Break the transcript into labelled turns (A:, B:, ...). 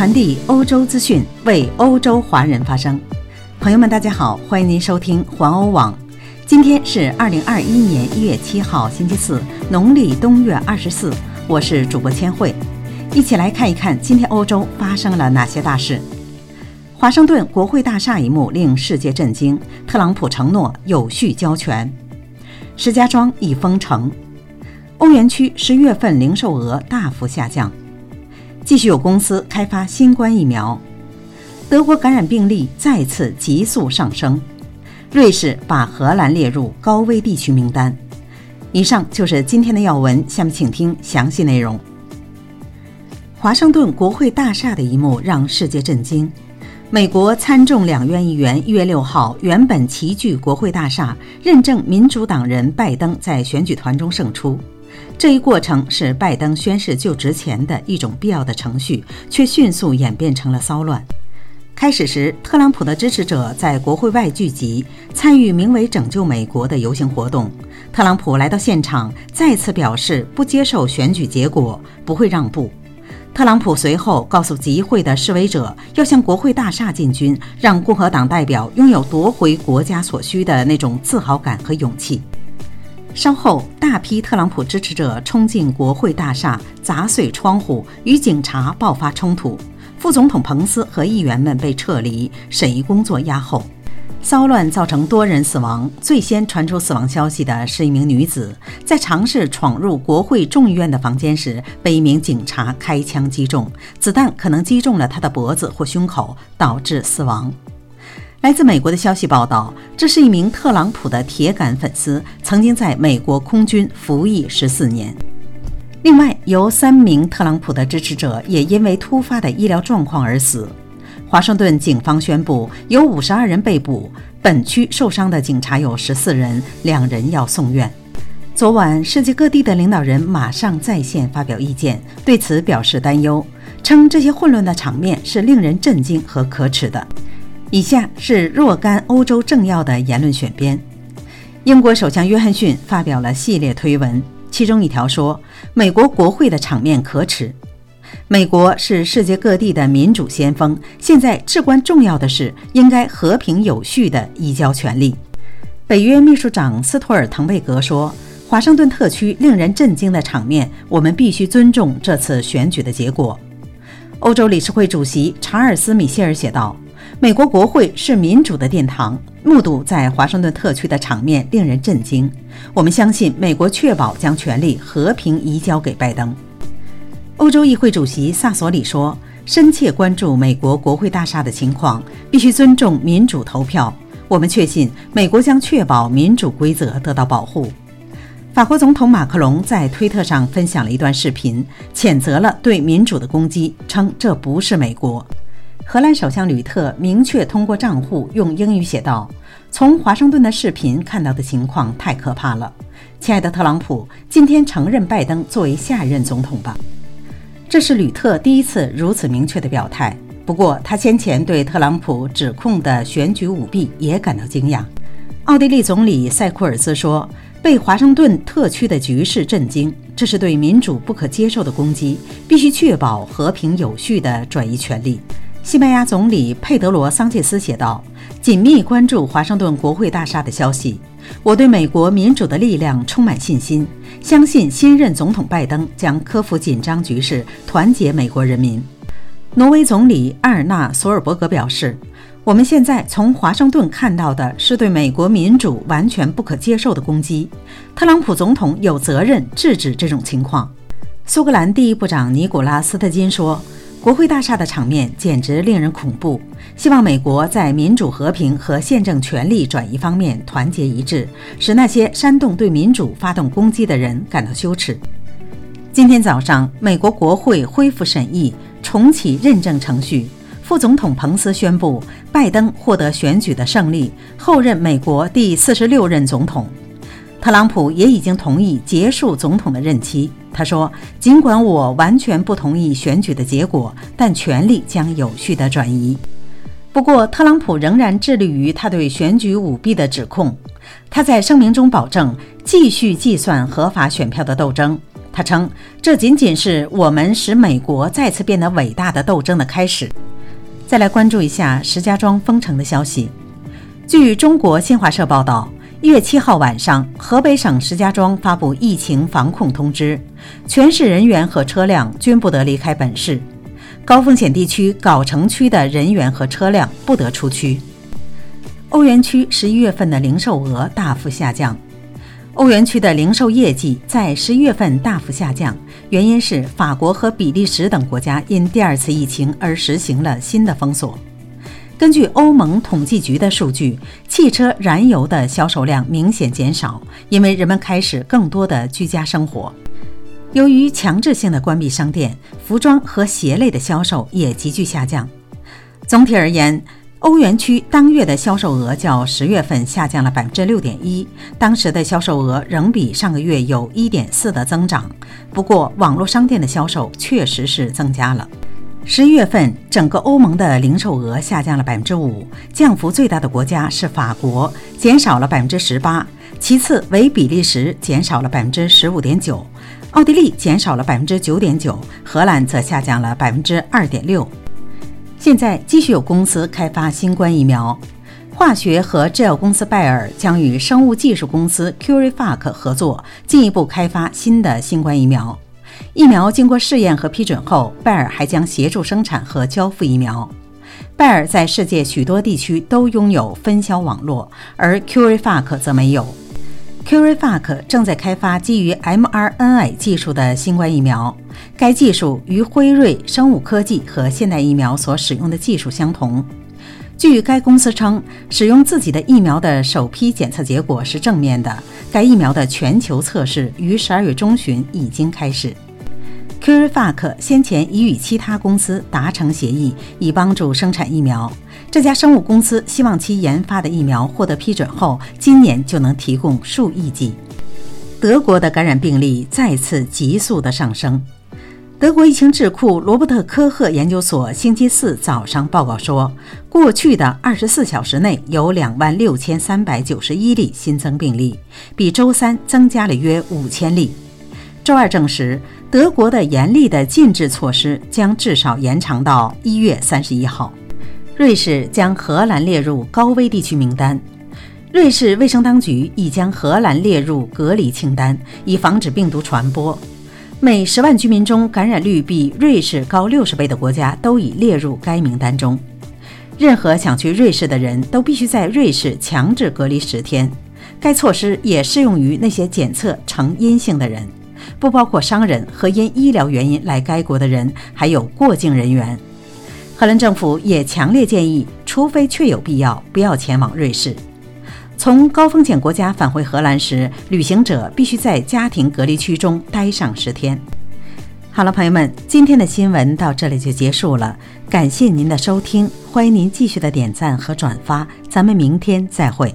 A: 传递欧洲资讯，为欧洲华人发声。朋友们，大家好，欢迎您收听环欧网。今天是二零二一年一月七号，星期四，农历冬月二十四。我是主播千惠，一起来看一看今天欧洲发生了哪些大事。华盛顿国会大厦一幕令世界震惊，特朗普承诺有序交权。石家庄已封城。欧元区十月份零售额大幅下降。继续有公司开发新冠疫苗，德国感染病例再次急速上升，瑞士把荷兰列入高危地区名单。以上就是今天的要闻，下面请听详细内容。华盛顿国会大厦的一幕让世界震惊。美国参众两院议员一月六号原本齐聚国会大厦，认证民主党人拜登在选举团中胜出。这一过程是拜登宣誓就职前的一种必要的程序，却迅速演变成了骚乱。开始时，特朗普的支持者在国会外聚集，参与名为“拯救美国”的游行活动。特朗普来到现场，再次表示不接受选举结果，不会让步。特朗普随后告诉集会的示威者，要向国会大厦进军，让共和党代表拥有夺回国家所需的那种自豪感和勇气。稍后，大批特朗普支持者冲进国会大厦，砸碎窗户，与警察爆发冲突。副总统彭斯和议员们被撤离，审议工作压后。骚乱造成多人死亡。最先传出死亡消息的是一名女子，在尝试闯入国会众议院的房间时，被一名警察开枪击中，子弹可能击中了她的脖子或胸口，导致死亡。来自美国的消息报道，这是一名特朗普的铁杆粉丝，曾经在美国空军服役十四年。另外，有三名特朗普的支持者也因为突发的医疗状况而死。华盛顿警方宣布，有五十二人被捕，本区受伤的警察有十四人，两人要送院。昨晚，世界各地的领导人马上在线发表意见，对此表示担忧，称这些混乱的场面是令人震惊和可耻的。以下是若干欧洲政要的言论选编。英国首相约翰逊发表了系列推文，其中一条说：“美国国会的场面可耻。美国是世界各地的民主先锋，现在至关重要的是应该和平有序地移交权力。”北约秘书长斯托尔滕贝格说：“华盛顿特区令人震惊的场面，我们必须尊重这次选举的结果。”欧洲理事会主席查尔斯·米歇尔写道。美国国会是民主的殿堂，目睹在华盛顿特区的场面令人震惊。我们相信美国确保将权力和平移交给拜登。欧洲议会主席萨索里说：“深切关注美国国会大厦的情况，必须尊重民主投票。我们确信美国将确保民主规则得到保护。”法国总统马克龙在推特上分享了一段视频，谴责了对民主的攻击，称这不是美国。荷兰首相吕特明确通过账户用英语写道：“从华盛顿的视频看到的情况太可怕了，亲爱的特朗普，今天承认拜登作为下一任总统吧。”这是吕特第一次如此明确的表态。不过，他先前对特朗普指控的选举舞弊也感到惊讶。奥地利总理塞库尔兹说：“被华盛顿特区的局势震惊，这是对民主不可接受的攻击，必须确保和平有序地转移权力。”西班牙总理佩德罗·桑切斯写道：“紧密关注华盛顿国会大厦的消息，我对美国民主的力量充满信心，相信新任总统拜登将克服紧张局势，团结美国人民。”挪威总理阿尔纳·索尔伯格表示：“我们现在从华盛顿看到的是对美国民主完全不可接受的攻击，特朗普总统有责任制止这种情况。”苏格兰第一部长尼古拉斯特金说。国会大厦的场面简直令人恐怖。希望美国在民主、和平和宪政权力转移方面团结一致，使那些煽动对民主发动攻击的人感到羞耻。今天早上，美国国会恢复审议，重启认证程序。副总统彭斯宣布，拜登获得选举的胜利，后任美国第四十六任总统。特朗普也已经同意结束总统的任期。他说：“尽管我完全不同意选举的结果，但权力将有序地转移。”不过，特朗普仍然致力于他对选举舞弊的指控。他在声明中保证继续计算合法选票的斗争，他称，这仅仅是我们使美国再次变得伟大的斗争的开始。再来关注一下石家庄封城的消息。据中国新华社报道，一月七号晚上，河北省石家庄发布疫情防控通知，全市人员和车辆均不得离开本市，高风险地区藁城区的人员和车辆不得出区。欧元区十一月份的零售额大幅下降。欧元区的零售业绩在十一月份大幅下降，原因是法国和比利时等国家因第二次疫情而实行了新的封锁。根据欧盟统计局的数据，汽车燃油的销售量明显减少，因为人们开始更多的居家生活。由于强制性的关闭商店，服装和鞋类的销售也急剧下降。总体而言，欧元区当月的销售额较十月份下降了百分之六点一，当时的销售额仍比上个月有一点四的增长。不过，网络商店的销售确实是增加了。十一月份，整个欧盟的零售额下降了百分之五，降幅最大的国家是法国，减少了百分之十八；其次为比利时，减少了百分之十五点九；奥地利减少了百分之九点九；荷兰则下降了百分之二点六。现在继续有公司开发新冠疫苗，化学和制药公司拜耳将与生物技术公司 CureVac 合作，进一步开发新的新冠疫苗。疫苗经过试验和批准后，拜耳还将协助生产和交付疫苗。拜耳在世界许多地区都拥有分销网络，而 CureVac 则没有。CureVac 正在开发基于 mRNA 技术的新冠疫苗，该技术与辉瑞生物科技和现代疫苗所使用的技术相同。据该公司称，使用自己的疫苗的首批检测结果是正面的。该疫苗的全球测试于十二月中旬已经开始。CureVac 先前已与其他公司达成协议，以帮助生产疫苗。这家生物公司希望其研发的疫苗获得批准后，今年就能提供数亿剂。德国的感染病例再次急速的上升。德国疫情智库罗伯特科赫研究所星期四早上报告说，过去的二十四小时内有两万六千三百九十一例新增病例，比周三增加了约五千例。周二证实，德国的严厉的禁制措施将至少延长到一月三十一号。瑞士将荷兰列入高危地区名单。瑞士卫生当局已将荷兰列入隔离清单，以防止病毒传播。每十万居民中感染率比瑞士高六十倍的国家都已列入该名单中。任何想去瑞士的人都必须在瑞士强制隔离十天。该措施也适用于那些检测呈阴性的人。不包括商人和因医疗原因来该国的人，还有过境人员。荷兰政府也强烈建议，除非确有必要，不要前往瑞士。从高风险国家返回荷兰时，旅行者必须在家庭隔离区中待上十天。好了，朋友们，今天的新闻到这里就结束了，感谢您的收听，欢迎您继续的点赞和转发，咱们明天再会。